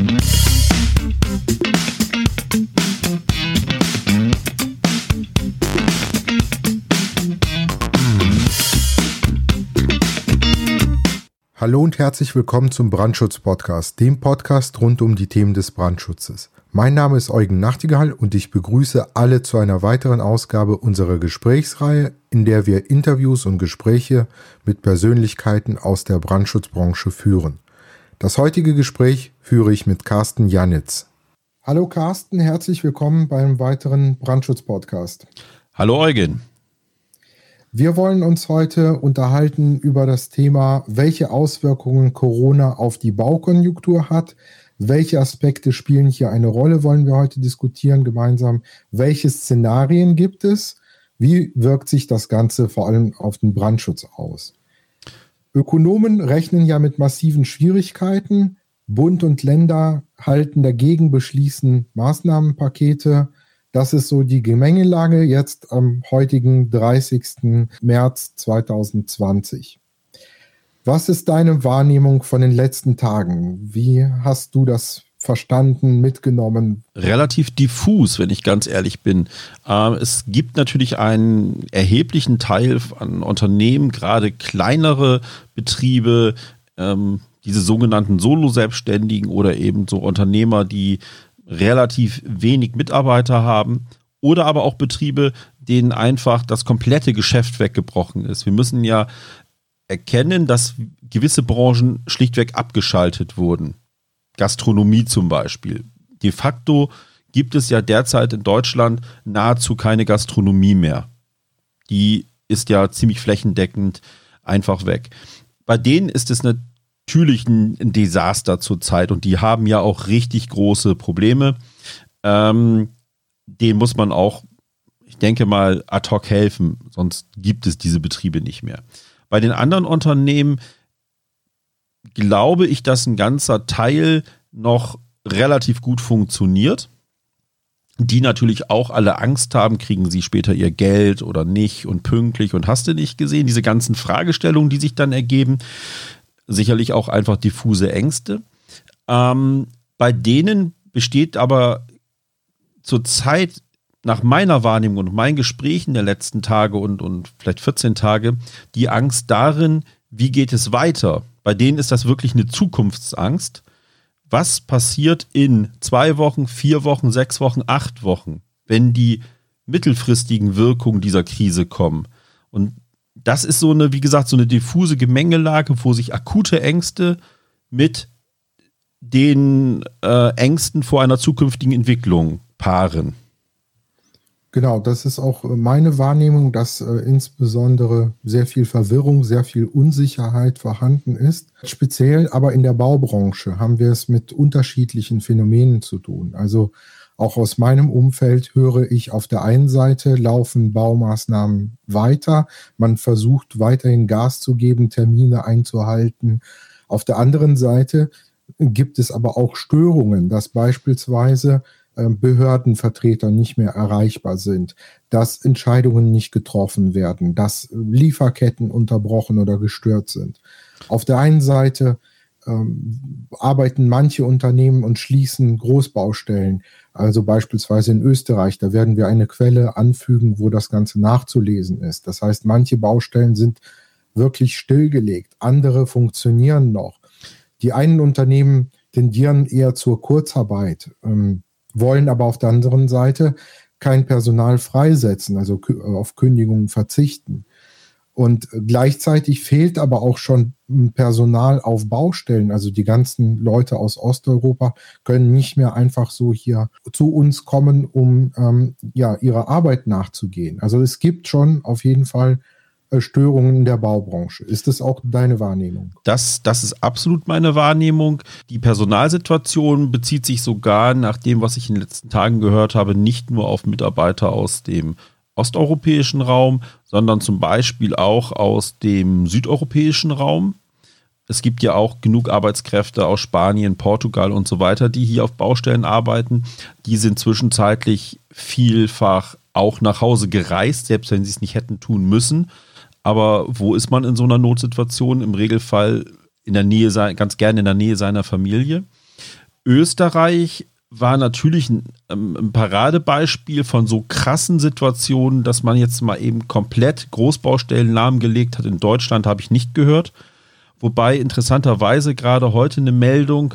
Hallo und herzlich willkommen zum Brandschutz-Podcast, dem Podcast rund um die Themen des Brandschutzes. Mein Name ist Eugen Nachtigall und ich begrüße alle zu einer weiteren Ausgabe unserer Gesprächsreihe, in der wir Interviews und Gespräche mit Persönlichkeiten aus der Brandschutzbranche führen. Das heutige Gespräch führe ich mit Carsten Janitz. Hallo Carsten, herzlich willkommen beim weiteren Brandschutz-Podcast. Hallo Eugen. Wir wollen uns heute unterhalten über das Thema, welche Auswirkungen Corona auf die Baukonjunktur hat. Welche Aspekte spielen hier eine Rolle, wollen wir heute diskutieren gemeinsam. Welche Szenarien gibt es? Wie wirkt sich das Ganze vor allem auf den Brandschutz aus? Ökonomen rechnen ja mit massiven Schwierigkeiten. Bund und Länder halten dagegen, beschließen Maßnahmenpakete. Das ist so die Gemengelage jetzt am heutigen 30. März 2020. Was ist deine Wahrnehmung von den letzten Tagen? Wie hast du das verstanden, mitgenommen? Relativ diffus, wenn ich ganz ehrlich bin. Ähm, es gibt natürlich einen erheblichen Teil an Unternehmen, gerade kleinere Betriebe, ähm, diese sogenannten Solo-Selbstständigen oder eben so Unternehmer, die relativ wenig Mitarbeiter haben oder aber auch Betriebe, denen einfach das komplette Geschäft weggebrochen ist. Wir müssen ja erkennen, dass gewisse Branchen schlichtweg abgeschaltet wurden. Gastronomie zum Beispiel. De facto gibt es ja derzeit in Deutschland nahezu keine Gastronomie mehr. Die ist ja ziemlich flächendeckend einfach weg. Bei denen ist es natürlich ein, ein Desaster zurzeit und die haben ja auch richtig große Probleme. Ähm, denen muss man auch, ich denke mal, ad hoc helfen, sonst gibt es diese Betriebe nicht mehr. Bei den anderen Unternehmen glaube ich, dass ein ganzer Teil noch relativ gut funktioniert. Die natürlich auch alle Angst haben, kriegen sie später ihr Geld oder nicht und pünktlich und hast du nicht gesehen, diese ganzen Fragestellungen, die sich dann ergeben sicherlich auch einfach diffuse Ängste. Ähm, bei denen besteht aber zurzeit nach meiner Wahrnehmung und meinen Gesprächen der letzten Tage und, und vielleicht 14 Tage die Angst darin, wie geht es weiter? Bei denen ist das wirklich eine Zukunftsangst. Was passiert in zwei Wochen, vier Wochen, sechs Wochen, acht Wochen, wenn die mittelfristigen Wirkungen dieser Krise kommen? Und das ist so eine, wie gesagt, so eine diffuse Gemengelage, wo sich akute Ängste mit den äh, Ängsten vor einer zukünftigen Entwicklung paaren. Genau, das ist auch meine Wahrnehmung, dass äh, insbesondere sehr viel Verwirrung, sehr viel Unsicherheit vorhanden ist. Speziell aber in der Baubranche haben wir es mit unterschiedlichen Phänomenen zu tun. Also auch aus meinem Umfeld höre ich auf der einen Seite laufen Baumaßnahmen weiter. Man versucht weiterhin Gas zu geben, Termine einzuhalten. Auf der anderen Seite gibt es aber auch Störungen, dass beispielsweise Behördenvertreter nicht mehr erreichbar sind, dass Entscheidungen nicht getroffen werden, dass Lieferketten unterbrochen oder gestört sind. Auf der einen Seite ähm, arbeiten manche Unternehmen und schließen Großbaustellen. Also beispielsweise in Österreich, da werden wir eine Quelle anfügen, wo das Ganze nachzulesen ist. Das heißt, manche Baustellen sind wirklich stillgelegt, andere funktionieren noch. Die einen Unternehmen tendieren eher zur Kurzarbeit, ähm, wollen aber auf der anderen Seite kein Personal freisetzen, also auf Kündigungen verzichten. Und gleichzeitig fehlt aber auch schon Personal auf Baustellen. Also die ganzen Leute aus Osteuropa können nicht mehr einfach so hier zu uns kommen, um ähm, ja ihrer Arbeit nachzugehen. Also es gibt schon auf jeden Fall äh, Störungen in der Baubranche. Ist das auch deine Wahrnehmung? Das, das ist absolut meine Wahrnehmung. Die Personalsituation bezieht sich sogar, nach dem, was ich in den letzten Tagen gehört habe, nicht nur auf Mitarbeiter aus dem osteuropäischen Raum, sondern zum Beispiel auch aus dem südeuropäischen Raum. Es gibt ja auch genug Arbeitskräfte aus Spanien, Portugal und so weiter, die hier auf Baustellen arbeiten. Die sind zwischenzeitlich vielfach auch nach Hause gereist, selbst wenn sie es nicht hätten tun müssen. Aber wo ist man in so einer Notsituation? Im Regelfall in der Nähe, ganz gerne in der Nähe seiner Familie. Österreich war natürlich ein, ähm, ein, Paradebeispiel von so krassen Situationen, dass man jetzt mal eben komplett Großbaustellen lahmgelegt hat. In Deutschland habe ich nicht gehört. Wobei interessanterweise gerade heute eine Meldung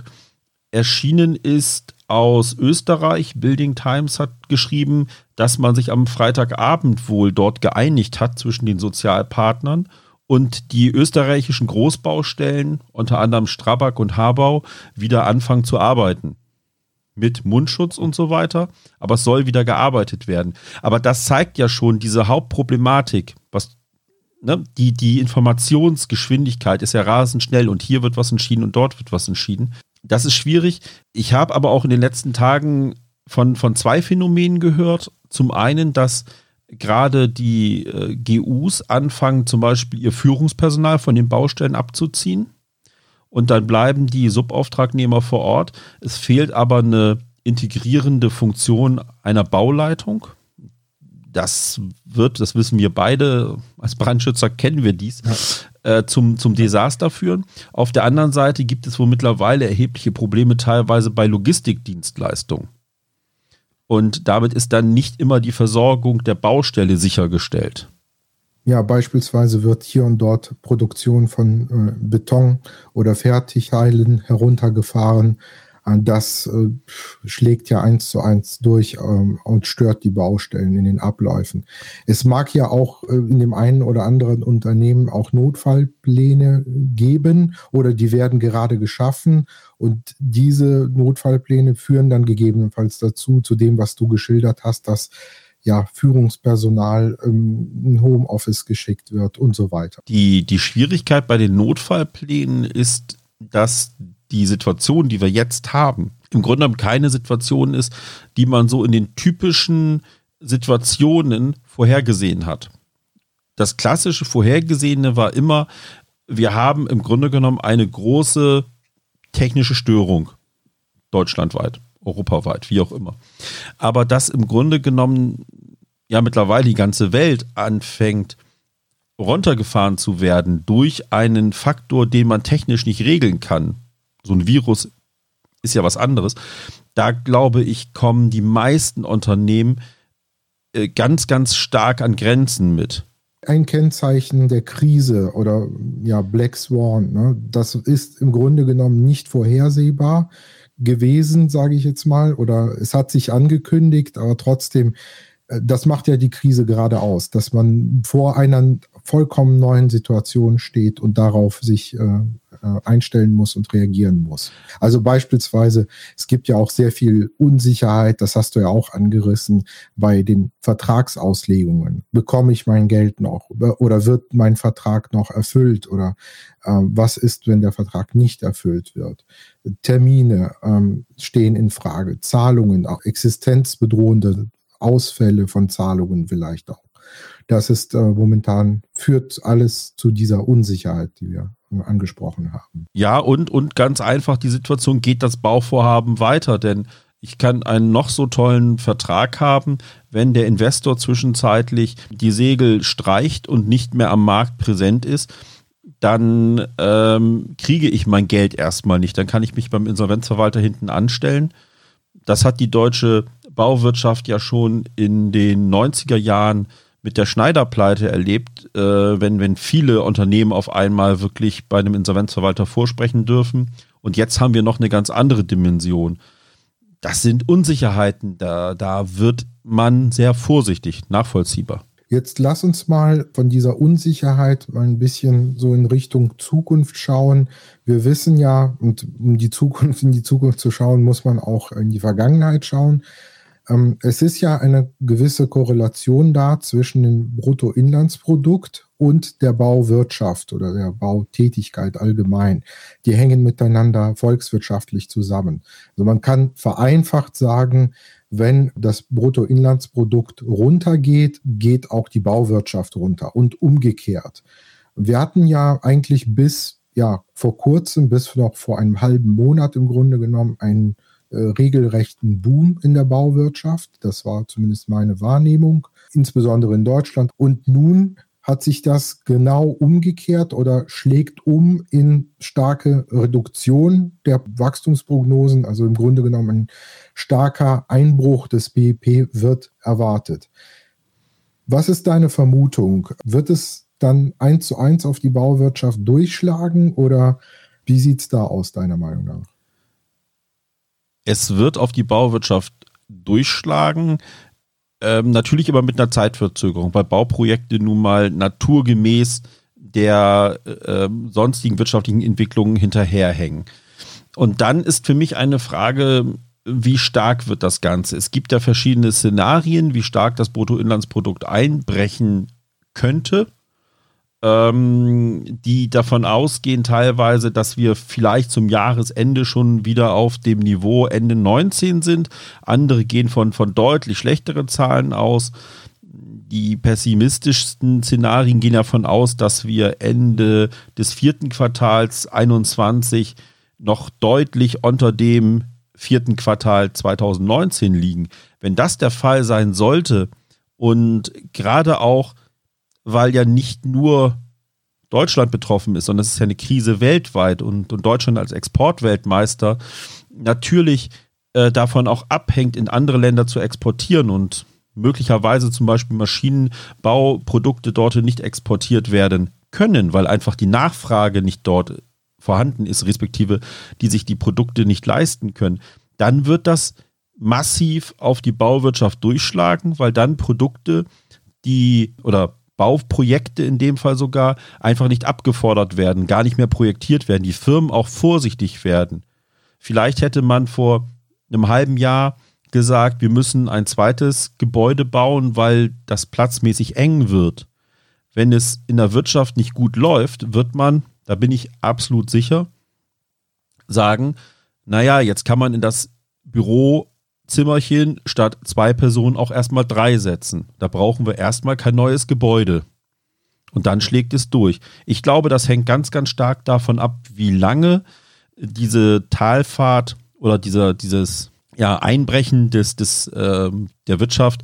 erschienen ist aus Österreich. Building Times hat geschrieben, dass man sich am Freitagabend wohl dort geeinigt hat zwischen den Sozialpartnern und die österreichischen Großbaustellen, unter anderem Strabag und Habau, wieder anfangen zu arbeiten. Mit Mundschutz und so weiter. Aber es soll wieder gearbeitet werden. Aber das zeigt ja schon diese Hauptproblematik, was ne, die, die Informationsgeschwindigkeit ist ja rasend schnell und hier wird was entschieden und dort wird was entschieden. Das ist schwierig. Ich habe aber auch in den letzten Tagen von, von zwei Phänomenen gehört. Zum einen, dass gerade die äh, GUs anfangen, zum Beispiel ihr Führungspersonal von den Baustellen abzuziehen. Und dann bleiben die Subauftragnehmer vor Ort. Es fehlt aber eine integrierende Funktion einer Bauleitung. Das wird, das wissen wir beide, als Brandschützer kennen wir dies. Äh, zum, zum Desaster führen. Auf der anderen Seite gibt es wohl mittlerweile erhebliche Probleme teilweise bei Logistikdienstleistungen. Und damit ist dann nicht immer die Versorgung der Baustelle sichergestellt. Ja, beispielsweise wird hier und dort Produktion von äh, Beton oder Fertigteilen heruntergefahren, das äh, schlägt ja eins zu eins durch ähm, und stört die Baustellen in den Abläufen. Es mag ja auch äh, in dem einen oder anderen Unternehmen auch Notfallpläne geben oder die werden gerade geschaffen und diese Notfallpläne führen dann gegebenenfalls dazu, zu dem, was du geschildert hast, dass ja, Führungspersonal ähm, Homeoffice geschickt wird und so weiter. Die, die Schwierigkeit bei den Notfallplänen ist, dass die Situation, die wir jetzt haben, im Grunde genommen keine Situation ist, die man so in den typischen Situationen vorhergesehen hat. Das klassische Vorhergesehene war immer, wir haben im Grunde genommen eine große technische Störung, deutschlandweit, europaweit, wie auch immer. Aber dass im Grunde genommen ja mittlerweile die ganze Welt anfängt, runtergefahren zu werden durch einen Faktor, den man technisch nicht regeln kann, so ein Virus ist ja was anderes. Da glaube ich, kommen die meisten Unternehmen äh, ganz, ganz stark an Grenzen mit. Ein Kennzeichen der Krise oder ja, Black Swan, ne? das ist im Grunde genommen nicht vorhersehbar gewesen, sage ich jetzt mal, oder es hat sich angekündigt, aber trotzdem, äh, das macht ja die Krise gerade aus, dass man vor einer vollkommen neuen Situation steht und darauf sich äh, einstellen muss und reagieren muss. Also beispielsweise, es gibt ja auch sehr viel Unsicherheit, das hast du ja auch angerissen, bei den Vertragsauslegungen. Bekomme ich mein Geld noch oder wird mein Vertrag noch erfüllt oder äh, was ist, wenn der Vertrag nicht erfüllt wird? Termine ähm, stehen in Frage, Zahlungen, auch existenzbedrohende Ausfälle von Zahlungen vielleicht auch. Das ist äh, momentan, führt alles zu dieser Unsicherheit, die wir angesprochen haben. Ja, und, und ganz einfach die Situation, geht das Bauvorhaben weiter? Denn ich kann einen noch so tollen Vertrag haben, wenn der Investor zwischenzeitlich die Segel streicht und nicht mehr am Markt präsent ist, dann ähm, kriege ich mein Geld erstmal nicht. Dann kann ich mich beim Insolvenzverwalter hinten anstellen. Das hat die deutsche Bauwirtschaft ja schon in den 90er Jahren mit der Schneiderpleite erlebt, äh, wenn, wenn viele Unternehmen auf einmal wirklich bei einem Insolvenzverwalter vorsprechen dürfen. Und jetzt haben wir noch eine ganz andere Dimension. Das sind Unsicherheiten, da, da wird man sehr vorsichtig, nachvollziehbar. Jetzt lass uns mal von dieser Unsicherheit mal ein bisschen so in Richtung Zukunft schauen. Wir wissen ja, und um die Zukunft in die Zukunft zu schauen, muss man auch in die Vergangenheit schauen. Ähm, es ist ja eine gewisse Korrelation da zwischen dem Bruttoinlandsprodukt und der Bauwirtschaft oder der Bautätigkeit allgemein. Die hängen miteinander volkswirtschaftlich zusammen. Also man kann vereinfacht sagen, wenn das Bruttoinlandsprodukt runtergeht, geht auch die Bauwirtschaft runter und umgekehrt. Wir hatten ja eigentlich bis ja vor kurzem, bis noch vor einem halben Monat im Grunde genommen, einen regelrechten Boom in der Bauwirtschaft. Das war zumindest meine Wahrnehmung, insbesondere in Deutschland. Und nun hat sich das genau umgekehrt oder schlägt um in starke Reduktion der Wachstumsprognosen. Also im Grunde genommen ein starker Einbruch des BIP wird erwartet. Was ist deine Vermutung? Wird es dann eins zu eins auf die Bauwirtschaft durchschlagen oder wie sieht es da aus, deiner Meinung nach? Es wird auf die Bauwirtschaft durchschlagen. Ähm, natürlich aber mit einer Zeitverzögerung, weil Bauprojekte nun mal naturgemäß der äh, sonstigen wirtschaftlichen Entwicklungen hinterherhängen. Und dann ist für mich eine Frage, wie stark wird das Ganze? Es gibt ja verschiedene Szenarien, wie stark das Bruttoinlandsprodukt einbrechen könnte ähm, die davon ausgehen teilweise, dass wir vielleicht zum Jahresende schon wieder auf dem Niveau Ende 19 sind. Andere gehen von, von deutlich schlechteren Zahlen aus. Die pessimistischsten Szenarien gehen davon aus, dass wir Ende des vierten Quartals 21 noch deutlich unter dem vierten Quartal 2019 liegen. Wenn das der Fall sein sollte und gerade auch weil ja nicht nur Deutschland betroffen ist, sondern es ist ja eine Krise weltweit und, und Deutschland als Exportweltmeister natürlich äh, davon auch abhängt, in andere Länder zu exportieren und möglicherweise zum Beispiel Maschinenbauprodukte dort nicht exportiert werden können, weil einfach die Nachfrage nicht dort vorhanden ist, respektive die sich die Produkte nicht leisten können, dann wird das massiv auf die Bauwirtschaft durchschlagen, weil dann Produkte, die oder Bauprojekte in dem Fall sogar einfach nicht abgefordert werden, gar nicht mehr projektiert werden, die Firmen auch vorsichtig werden. Vielleicht hätte man vor einem halben Jahr gesagt, wir müssen ein zweites Gebäude bauen, weil das platzmäßig eng wird. Wenn es in der Wirtschaft nicht gut läuft, wird man, da bin ich absolut sicher, sagen, naja, jetzt kann man in das Büro Zimmerchen statt zwei Personen auch erstmal drei setzen. Da brauchen wir erstmal kein neues Gebäude. Und dann schlägt es durch. Ich glaube, das hängt ganz, ganz stark davon ab, wie lange diese Talfahrt oder dieser, dieses ja, Einbrechen des, des, äh, der Wirtschaft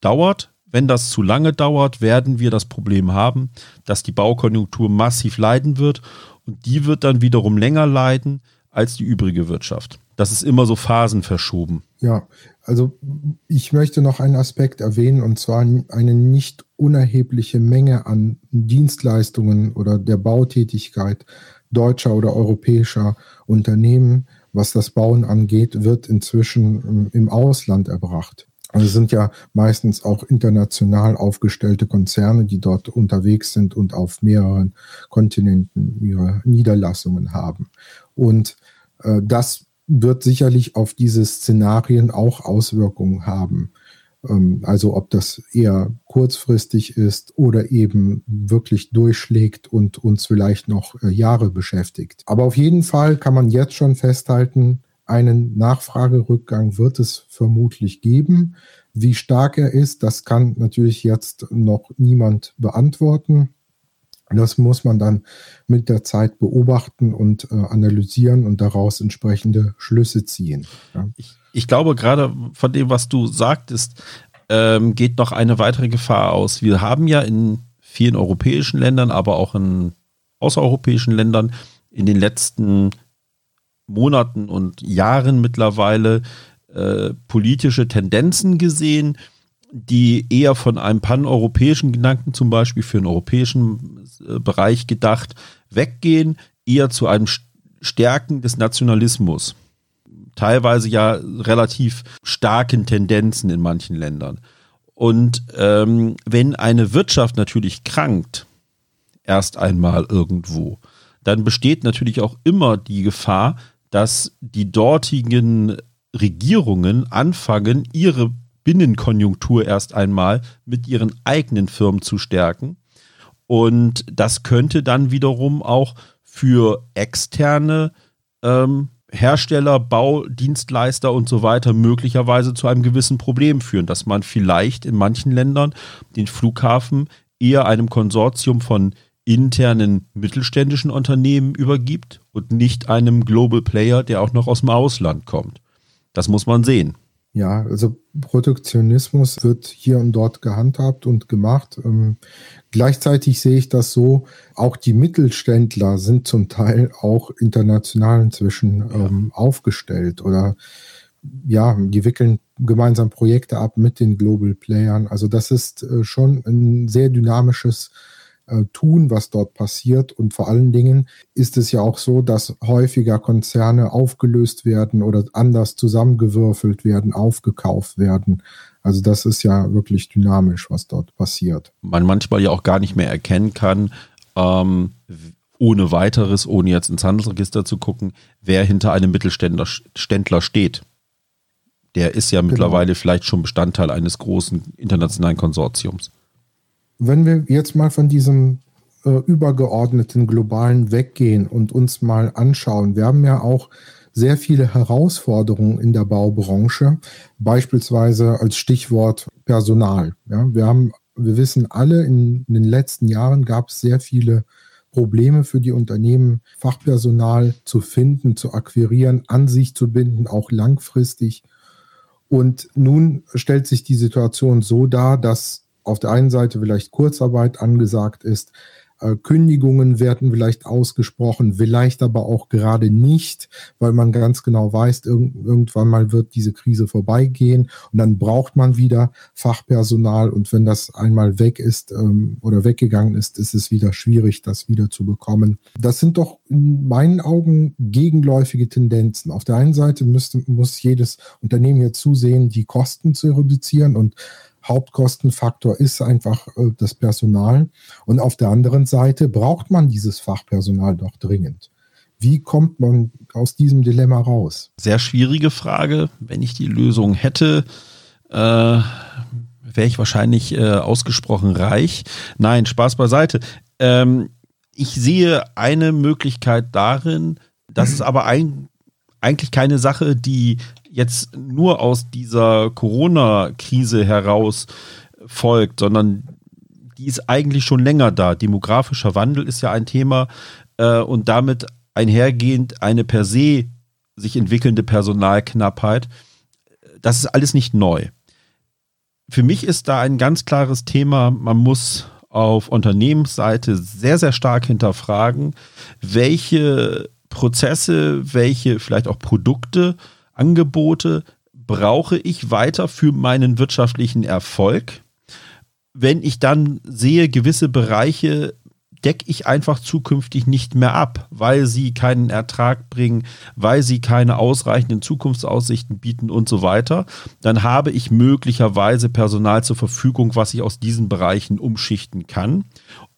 dauert. Wenn das zu lange dauert, werden wir das Problem haben, dass die Baukonjunktur massiv leiden wird und die wird dann wiederum länger leiden als die übrige Wirtschaft. Das ist immer so phasenverschoben. Ja, also ich möchte noch einen Aspekt erwähnen, und zwar eine nicht unerhebliche Menge an Dienstleistungen oder der Bautätigkeit deutscher oder europäischer Unternehmen, was das Bauen angeht, wird inzwischen ähm, im Ausland erbracht. Also sind ja meistens auch international aufgestellte Konzerne, die dort unterwegs sind und auf mehreren Kontinenten ihre Niederlassungen haben. Und äh, das wird sicherlich auf diese Szenarien auch Auswirkungen haben. Ähm, also ob das eher kurzfristig ist oder eben wirklich durchschlägt und uns vielleicht noch äh, Jahre beschäftigt. Aber auf jeden Fall kann man jetzt schon festhalten, einen Nachfragerückgang wird es vermutlich geben. Wie stark er ist, das kann natürlich jetzt noch niemand beantworten. Das muss man dann mit der Zeit beobachten und äh, analysieren und daraus entsprechende Schlüsse ziehen. Ja. Ich, ich, glaube, gerade von dem, was du sagtest, ähm, geht noch eine weitere Gefahr aus. Wir haben ja in vielen europäischen Ländern, aber auch in außereuropäischen Ländern in den letzten Monaten und Jahren mittlerweile äh, politische Tendenzen gesehen, die eher von einem paneuropäischen Gedanken zum Beispiel für einen europäischen äh, Bereich gedacht weggehen, eher zu einem Stärken des Nationalismus. Teilweise ja relativ starken Tendenzen in manchen Ländern. Und ähm, wenn eine Wirtschaft natürlich krankt, erst einmal irgendwo, dann besteht natürlich auch immer die Gefahr, dass die dortigen Regierungen anfangen, ihre Binnenkonjunktur erst einmal mit ihren eigenen Firmen zu stärken. Und das könnte dann wiederum auch für externe ähm, Hersteller, Baudienstleister und so weiter möglicherweise zu einem gewissen Problem führen, dass man vielleicht in manchen Ländern den Flughafen eher einem Konsortium von internen mittelständischen Unternehmen übergibt und nicht einem Global Player, der auch noch aus dem Ausland kommt. Das muss man sehen. Ja, also Protektionismus wird hier und dort gehandhabt und gemacht. Ähm, gleichzeitig sehe ich das so, auch die Mittelständler sind zum Teil auch international inzwischen ja. ähm, aufgestellt oder ja, die wickeln gemeinsam Projekte ab mit den Global Playern. Also das ist äh, schon ein sehr dynamisches äh, tun, was dort passiert. Und vor allen Dingen ist es ja auch so, dass häufiger Konzerne aufgelöst werden oder anders zusammengewürfelt werden, aufgekauft werden. Also das ist ja wirklich dynamisch, was dort passiert. Man manchmal ja auch gar nicht mehr erkennen kann, ähm, ohne weiteres, ohne jetzt ins Handelsregister zu gucken, wer hinter einem Mittelständler Ständler steht. Der ist ja genau. mittlerweile vielleicht schon Bestandteil eines großen internationalen Konsortiums wenn wir jetzt mal von diesem äh, übergeordneten globalen weggehen und uns mal anschauen, wir haben ja auch sehr viele Herausforderungen in der Baubranche, beispielsweise als Stichwort Personal. Ja, wir haben, wir wissen alle, in, in den letzten Jahren gab es sehr viele Probleme für die Unternehmen, Fachpersonal zu finden, zu akquirieren, an sich zu binden, auch langfristig. Und nun stellt sich die Situation so dar, dass auf der einen Seite vielleicht Kurzarbeit angesagt ist, äh, Kündigungen werden vielleicht ausgesprochen, vielleicht aber auch gerade nicht, weil man ganz genau weiß, irgendwann mal wird diese Krise vorbeigehen und dann braucht man wieder Fachpersonal und wenn das einmal weg ist ähm, oder weggegangen ist, ist es wieder schwierig, das wieder zu bekommen. Das sind doch in meinen Augen gegenläufige Tendenzen. Auf der einen Seite müsste, muss jedes Unternehmen hier zusehen, die Kosten zu reduzieren und Hauptkostenfaktor ist einfach äh, das Personal. Und auf der anderen Seite braucht man dieses Fachpersonal doch dringend. Wie kommt man aus diesem Dilemma raus? Sehr schwierige Frage. Wenn ich die Lösung hätte, äh, wäre ich wahrscheinlich äh, ausgesprochen reich. Nein, Spaß beiseite. Ähm, ich sehe eine Möglichkeit darin, dass es aber ein, eigentlich keine Sache, die jetzt nur aus dieser Corona-Krise heraus folgt, sondern die ist eigentlich schon länger da. Demografischer Wandel ist ja ein Thema äh, und damit einhergehend eine per se sich entwickelnde Personalknappheit. Das ist alles nicht neu. Für mich ist da ein ganz klares Thema, man muss auf Unternehmensseite sehr, sehr stark hinterfragen, welche Prozesse, welche vielleicht auch Produkte Angebote brauche ich weiter für meinen wirtschaftlichen Erfolg. Wenn ich dann sehe, gewisse Bereiche decke ich einfach zukünftig nicht mehr ab, weil sie keinen Ertrag bringen, weil sie keine ausreichenden Zukunftsaussichten bieten und so weiter, dann habe ich möglicherweise Personal zur Verfügung, was ich aus diesen Bereichen umschichten kann.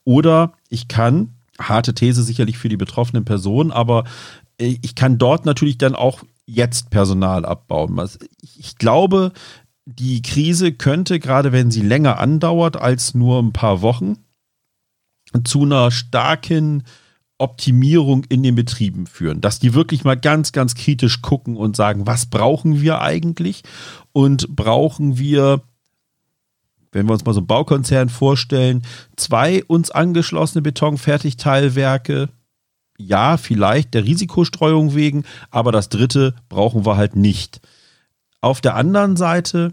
Oder ich kann, harte These sicherlich für die betroffenen Personen, aber ich kann dort natürlich dann auch jetzt Personal abbauen. Ich glaube, die Krise könnte, gerade wenn sie länger andauert als nur ein paar Wochen, zu einer starken Optimierung in den Betrieben führen, dass die wirklich mal ganz, ganz kritisch gucken und sagen, was brauchen wir eigentlich und brauchen wir, wenn wir uns mal so einen Baukonzern vorstellen, zwei uns angeschlossene Betonfertigteilwerke, ja, vielleicht der Risikostreuung wegen, aber das dritte brauchen wir halt nicht. Auf der anderen Seite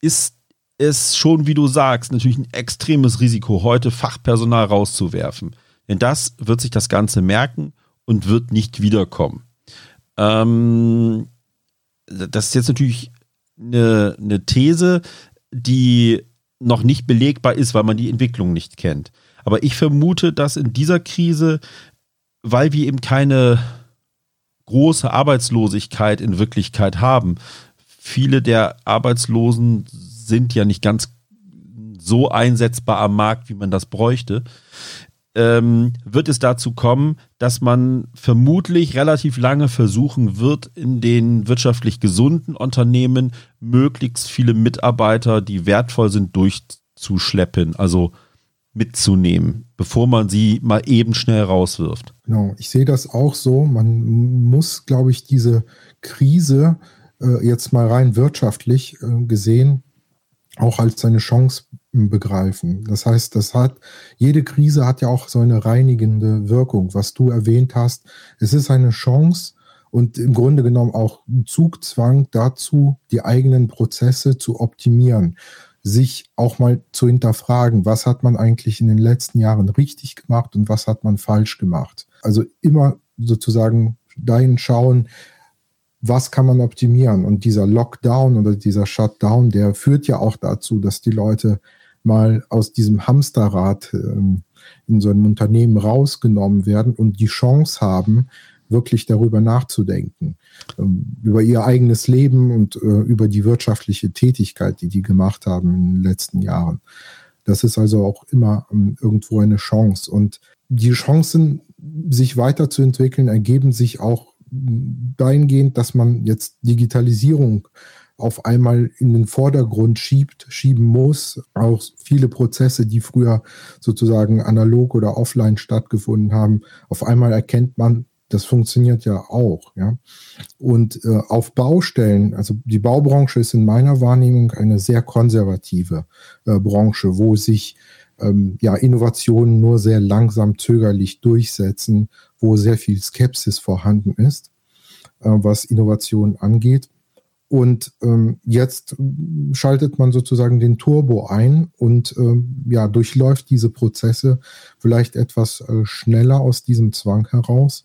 ist es schon, wie du sagst, natürlich ein extremes Risiko, heute Fachpersonal rauszuwerfen. Denn das wird sich das Ganze merken und wird nicht wiederkommen. Ähm, das ist jetzt natürlich eine, eine These, die noch nicht belegbar ist, weil man die Entwicklung nicht kennt. Aber ich vermute, dass in dieser Krise weil wir eben keine große Arbeitslosigkeit in Wirklichkeit haben. Viele der Arbeitslosen sind ja nicht ganz so einsetzbar am Markt, wie man das bräuchte. Ähm, wird es dazu kommen, dass man vermutlich relativ lange versuchen wird, in den wirtschaftlich gesunden Unternehmen möglichst viele Mitarbeiter, die wertvoll sind, durchzuschleppen. Also mitzunehmen, bevor man sie mal eben schnell rauswirft. Genau, ich sehe das auch so. Man muss, glaube ich, diese Krise äh, jetzt mal rein wirtschaftlich äh, gesehen auch als seine Chance begreifen. Das heißt, das hat, jede Krise hat ja auch so eine reinigende Wirkung, was du erwähnt hast. Es ist eine Chance, und im Grunde genommen auch Zugzwang dazu, die eigenen Prozesse zu optimieren, sich auch mal zu hinterfragen, was hat man eigentlich in den letzten Jahren richtig gemacht und was hat man falsch gemacht. Also immer sozusagen dahin schauen, was kann man optimieren. Und dieser Lockdown oder dieser Shutdown, der führt ja auch dazu, dass die Leute mal aus diesem Hamsterrad ähm, in so einem Unternehmen rausgenommen werden und die Chance haben, wirklich darüber nachzudenken, ähm, über ihr eigenes Leben und äh, über die wirtschaftliche Tätigkeit, die die gemacht haben in den letzten Jahren. Das ist also auch immer ähm, irgendwo eine Chance. Und die Chancen, sich weiterzuentwickeln, ergeben sich auch dahingehend, dass man jetzt Digitalisierung auf einmal in den Vordergrund schiebt, schieben muss. Auch viele Prozesse, die früher sozusagen analog oder offline stattgefunden haben, auf einmal erkennt man, das funktioniert ja auch. Ja? Und äh, auf Baustellen, also die Baubranche ist in meiner Wahrnehmung eine sehr konservative äh, Branche, wo sich ähm, ja, Innovationen nur sehr langsam, zögerlich durchsetzen, wo sehr viel Skepsis vorhanden ist, äh, was Innovation angeht. Und ähm, jetzt schaltet man sozusagen den Turbo ein und ähm, ja, durchläuft diese Prozesse vielleicht etwas äh, schneller aus diesem Zwang heraus,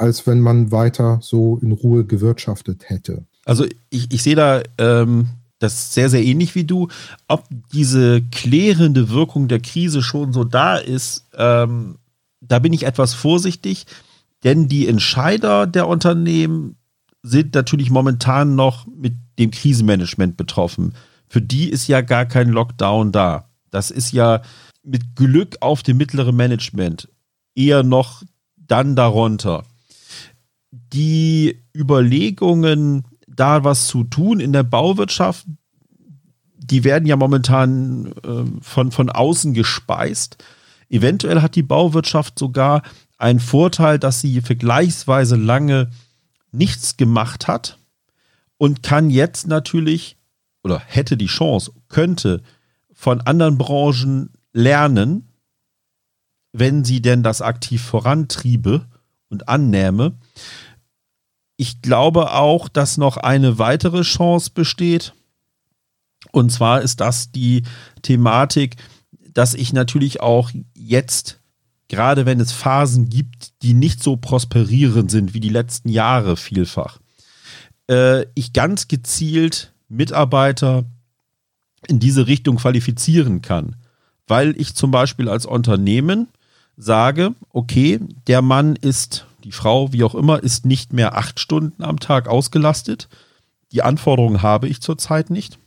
als wenn man weiter so in Ruhe gewirtschaftet hätte. Also ich, ich sehe da ähm, das sehr, sehr ähnlich wie du. Ob diese klärende Wirkung der Krise schon so da ist, ähm, da bin ich etwas vorsichtig, denn die Entscheider der Unternehmen sind natürlich momentan noch mit dem Krisenmanagement betroffen. Für die ist ja gar kein Lockdown da. Das ist ja mit Glück auf dem mittleren Management eher noch dann darunter. Die Überlegungen, da was zu tun in der Bauwirtschaft, die werden ja momentan äh, von, von außen gespeist. Eventuell hat die Bauwirtschaft sogar einen Vorteil, dass sie vergleichsweise lange nichts gemacht hat und kann jetzt natürlich oder hätte die Chance, könnte von anderen Branchen lernen, wenn sie denn das aktiv vorantriebe und annähme. Ich glaube auch, dass noch eine weitere Chance besteht. Und zwar ist das die Thematik, dass ich natürlich auch jetzt gerade wenn es Phasen gibt, die nicht so prosperierend sind wie die letzten Jahre vielfach, äh, ich ganz gezielt Mitarbeiter in diese Richtung qualifizieren kann. Weil ich zum Beispiel als Unternehmen sage, okay, der Mann ist, die Frau, wie auch immer, ist nicht mehr acht Stunden am Tag ausgelastet. Die Anforderungen habe ich zurzeit nicht,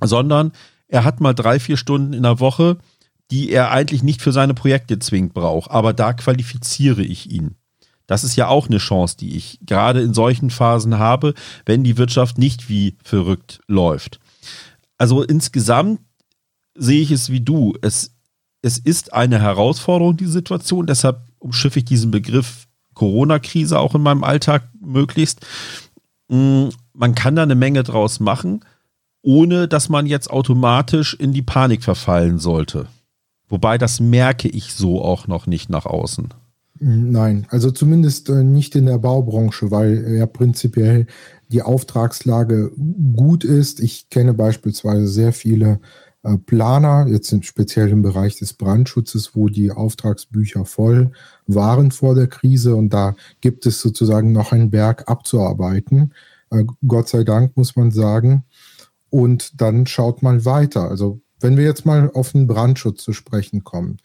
sondern er hat mal drei, vier Stunden in der Woche, die er eigentlich nicht für seine Projekte zwingend braucht. Aber da qualifiziere ich ihn. Das ist ja auch eine Chance, die ich gerade in solchen Phasen habe, wenn die Wirtschaft nicht wie verrückt läuft. Also insgesamt sehe ich es wie du. Es, es ist eine Herausforderung, die Situation. Deshalb umschiffe ich diesen Begriff Corona-Krise auch in meinem Alltag möglichst. Mm, man kann da eine Menge draus machen, ohne dass man jetzt automatisch in die Panik verfallen sollte. Wobei das merke ich so auch noch nicht nach außen. Nein, also zumindest äh, nicht in der Baubranche, weil ja prinzipiell die Auftragslage gut ist. Ich kenne beispielsweise sehr viele äh, Planer, jetzt speziell im Bereich des Brandschutzes, wo die Auftragsbücher voll waren vor der Krise und da gibt es sozusagen noch einen Berg abzuarbeiten. Äh, Gott sei Dank muss man sagen. Und dann schaut man weiter. Also wenn wir jetzt mal auf den Brandschutz zu sprechen kommen,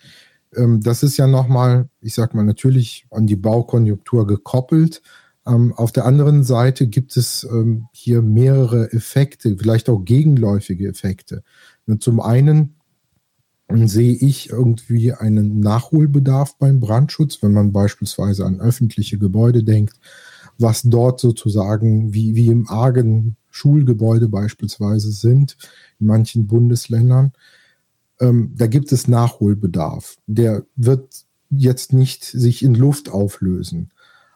ähm, das ist ja nochmal, ich sag mal, natürlich an die Baukonjunktur gekoppelt. Ähm, auf der anderen Seite gibt es ähm, hier mehrere Effekte, vielleicht auch gegenläufige Effekte. Zum einen sehe ich irgendwie einen Nachholbedarf beim Brandschutz, wenn man beispielsweise an öffentliche Gebäude denkt, was dort sozusagen wie, wie im argen Schulgebäude beispielsweise sind, in manchen Bundesländern. Ähm, da gibt es Nachholbedarf. Der wird jetzt nicht sich in Luft auflösen.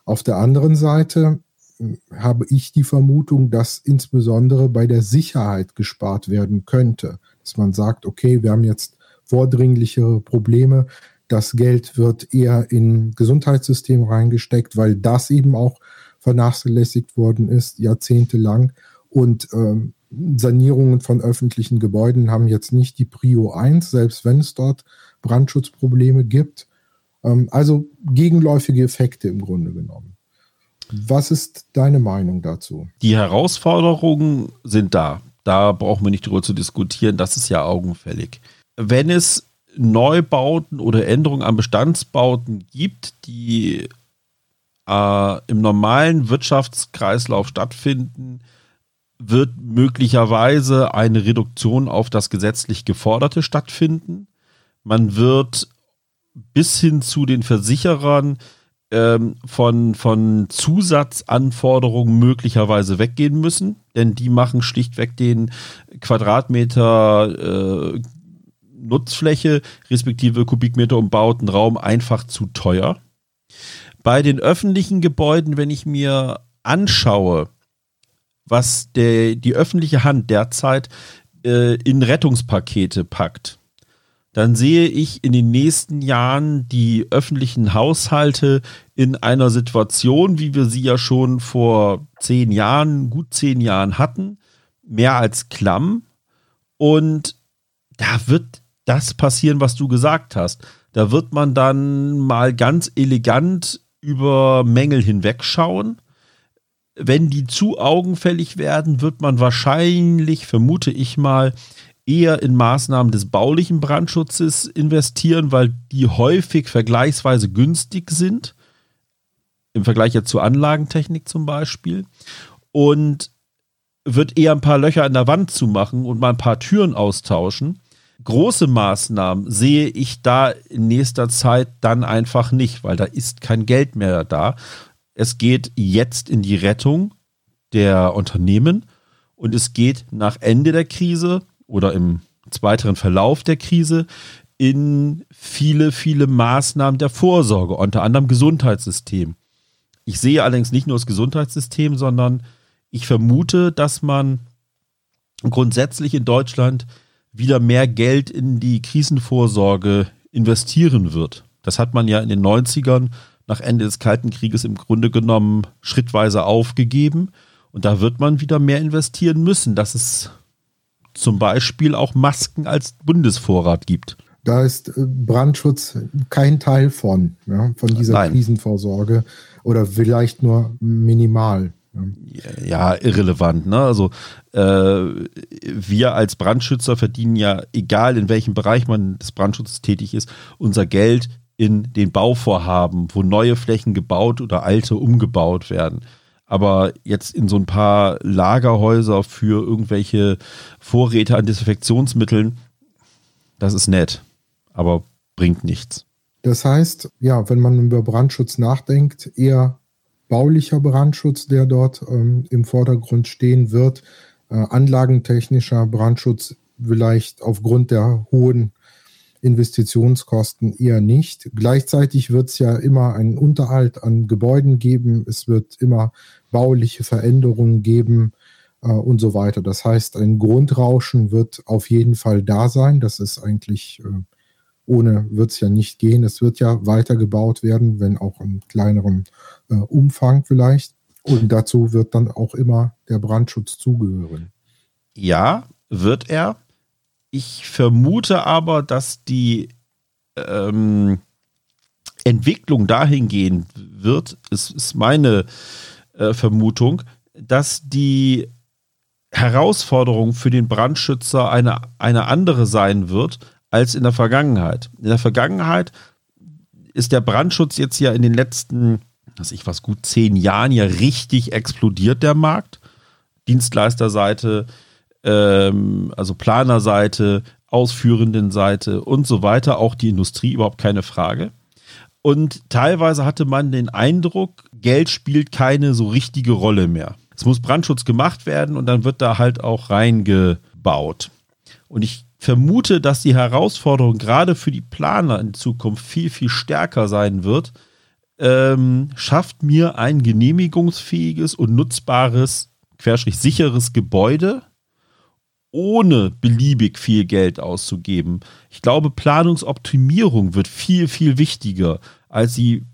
Auf der anderen Seite hm, habe ich die Vermutung, dass insbesondere bei der Sicherheit gespart werden könnte. Dass man sagt, okay, wir haben jetzt vordringlichere Probleme, Das Geld wird eher in Gesundheitssystem reingesteckt, weil das eben auch vernachlässigt worden ist, jahrzehntelang. Und ähm, Sanierungen von öffentlichen Gebäuden haben jetzt nicht die Prio 1, selbst wenn es dort Brandschutzprobleme gibt. Ähm, also gegenläufige Effekte im Grunde genommen. Was ist deine Meinung dazu? Die Herausforderungen sind da. Da brauchen wir nicht drüber zu diskutieren. Das ist ja augenfällig. Wenn es Neubauten oder Änderungen an Bestandsbauten gibt, die äh, im normalen Wirtschaftskreislauf stattfinden, wird möglicherweise eine Reduktion auf das gesetzlich Geforderte stattfinden. Man wird bis hin zu den Versicherern ähm, von, von Zusatzanforderungen möglicherweise weggehen müssen, denn die machen schlichtweg den Quadratmeter äh, Nutzfläche respektive Kubikmeter umbauten Raum einfach zu teuer. Bei den öffentlichen Gebäuden, wenn ich mir anschaue, was der, die öffentliche Hand derzeit äh, in Rettungspakete packt, dann sehe ich in den nächsten Jahren die öffentlichen Haushalte in einer Situation, wie wir sie ja schon vor zehn Jahren, gut zehn Jahren hatten, mehr als klamm. Und da wird das passieren, was du gesagt hast. Da wird man dann mal ganz elegant über Mängel hinwegschauen. Wenn die zu augenfällig werden, wird man wahrscheinlich, vermute ich mal, eher in Maßnahmen des baulichen Brandschutzes investieren, weil die häufig vergleichsweise günstig sind. Im Vergleich jetzt zur Anlagentechnik zum Beispiel. Und wird eher ein paar Löcher in der Wand zu machen und mal ein paar Türen austauschen große Maßnahmen sehe ich da in nächster Zeit dann einfach nicht, weil da ist kein Geld mehr da. Es geht jetzt in die Rettung der Unternehmen und es geht nach Ende der Krise oder im weiteren Verlauf der Krise in viele, viele Maßnahmen der Vorsorge, unter anderem Gesundheitssystem. Ich sehe allerdings nicht nur das Gesundheitssystem, sondern ich vermute, dass man grundsätzlich in Deutschland wieder mehr Geld in die Krisenvorsorge investieren wird. Das hat man ja in den 90ern nach Ende des Kalten Krieges im Grunde genommen schrittweise aufgegeben. Und da wird man wieder mehr investieren müssen, dass es zum Beispiel auch Masken als Bundesvorrat gibt. Da ist äh, Brandschutz kein Teil von, ja, von dieser Nein. Krisenvorsorge oder vielleicht nur minimal ja, irrelevant. Ne? Also äh, wir als Brandschützer verdienen ja, egal in welchem Bereich man des Brandschutzes tätig ist, unser Geld in den Bauvorhaben, wo neue Flächen gebaut oder alte umgebaut werden. Aber jetzt in so ein paar Lagerhäuser für irgendwelche Vorräte an Desinfektionsmitteln, das ist nett, aber bringt nichts. Das heißt, ja, wenn man über Brandschutz nachdenkt, eher baulicher Brandschutz, der dort ähm, im Vordergrund stehen wird. Äh, anlagentechnischer Brandschutz vielleicht aufgrund der hohen Investitionskosten eher nicht. Gleichzeitig wird es ja immer einen Unterhalt an Gebäuden geben. Es wird immer bauliche Veränderungen geben äh, und so weiter. Das heißt, ein Grundrauschen wird auf jeden Fall da sein. Das ist eigentlich äh, ohne wird es ja nicht gehen. Es wird ja weitergebaut werden, wenn auch in kleinerem äh, Umfang vielleicht. Und dazu wird dann auch immer der Brandschutz zugehören. Ja, wird er. Ich vermute aber, dass die ähm, Entwicklung dahingehend wird, ist, ist meine äh, Vermutung, dass die Herausforderung für den Brandschützer eine, eine andere sein wird als in der Vergangenheit. In der Vergangenheit ist der Brandschutz jetzt ja in den letzten dass ich was gut zehn Jahren ja richtig explodiert der Markt. Dienstleisterseite, ähm, also Planerseite, ausführenden Seite und so weiter, auch die Industrie, überhaupt keine Frage. Und teilweise hatte man den Eindruck, Geld spielt keine so richtige Rolle mehr. Es muss Brandschutz gemacht werden und dann wird da halt auch reingebaut. Und ich vermute, dass die Herausforderung gerade für die Planer in Zukunft viel, viel stärker sein wird, ähm, schafft mir ein genehmigungsfähiges und nutzbares, querstrich sicheres Gebäude ohne beliebig viel Geld auszugeben. Ich glaube, Planungsoptimierung wird viel, viel wichtiger, als sie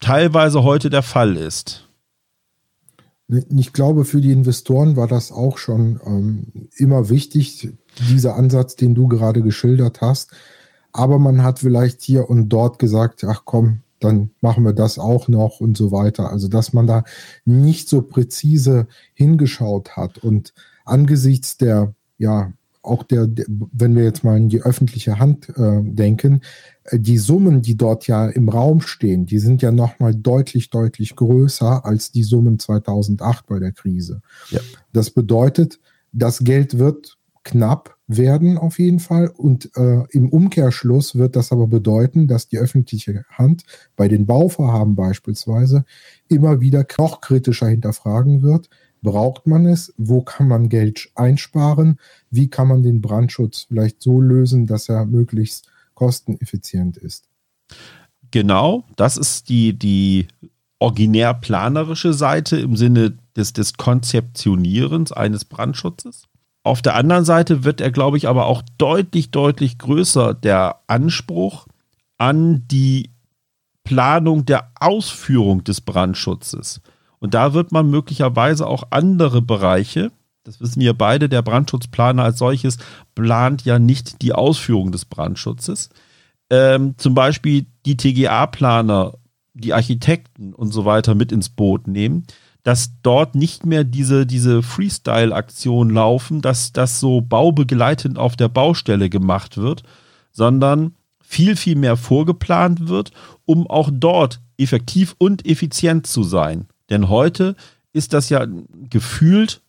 teilweise heute der Fall ist. Ich glaube, für die Investoren war das auch schon ähm, immer wichtig, dieser Ansatz, den du gerade geschildert hast. Aber man hat vielleicht hier und dort gesagt, ach komm, dann machen wir das auch noch und so weiter. Also, dass man da nicht so präzise hingeschaut hat und angesichts der, ja, auch der, der wenn wir jetzt mal in die öffentliche Hand äh, denken, äh, die Summen, die dort ja im Raum stehen, die sind ja nochmal deutlich, deutlich größer als die Summen 2008 bei der Krise. Ja. Das bedeutet, das Geld wird knapp werden auf jeden Fall. Und äh, im Umkehrschluss wird das aber bedeuten, dass die öffentliche Hand bei den Bauvorhaben beispielsweise immer wieder noch kritischer hinterfragen wird. Braucht man es? Wo kann man Geld einsparen? Wie kann man den Brandschutz vielleicht so lösen, dass er möglichst kosteneffizient ist? Genau, das ist die, die originär planerische Seite im Sinne des, des Konzeptionierens eines Brandschutzes. Auf der anderen Seite wird er, glaube ich, aber auch deutlich, deutlich größer, der Anspruch an die Planung der Ausführung des Brandschutzes. Und da wird man möglicherweise auch andere Bereiche, das wissen wir beide, der Brandschutzplaner als solches plant ja nicht die Ausführung des Brandschutzes. Ähm, zum Beispiel die TGA-Planer, die Architekten und so weiter mit ins Boot nehmen dass dort nicht mehr diese, diese Freestyle-Aktionen laufen, dass das so baubegleitend auf der Baustelle gemacht wird, sondern viel, viel mehr vorgeplant wird, um auch dort effektiv und effizient zu sein. Denn heute ist das ja gefühlt,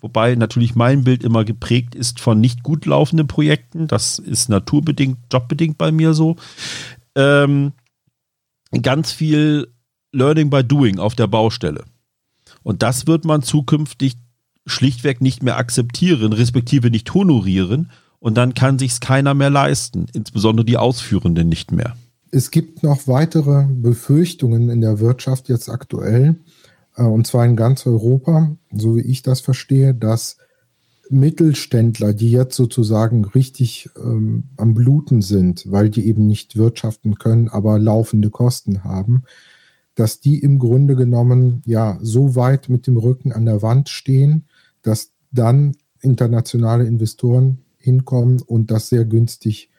wobei natürlich mein Bild immer geprägt ist von nicht gut laufenden Projekten, das ist naturbedingt, jobbedingt bei mir so, ähm, ganz viel Learning by Doing auf der Baustelle. Und das wird man zukünftig schlichtweg nicht mehr akzeptieren, respektive nicht honorieren. Und dann kann sich's keiner mehr leisten, insbesondere die Ausführenden nicht mehr. Es gibt noch weitere Befürchtungen in der Wirtschaft jetzt aktuell, und zwar in ganz Europa, so wie ich das verstehe, dass Mittelständler, die jetzt sozusagen richtig ähm, am Bluten sind, weil die eben nicht wirtschaften können, aber laufende Kosten haben, dass die im Grunde genommen ja so weit mit dem Rücken an der Wand stehen, dass dann internationale Investoren hinkommen und das sehr günstig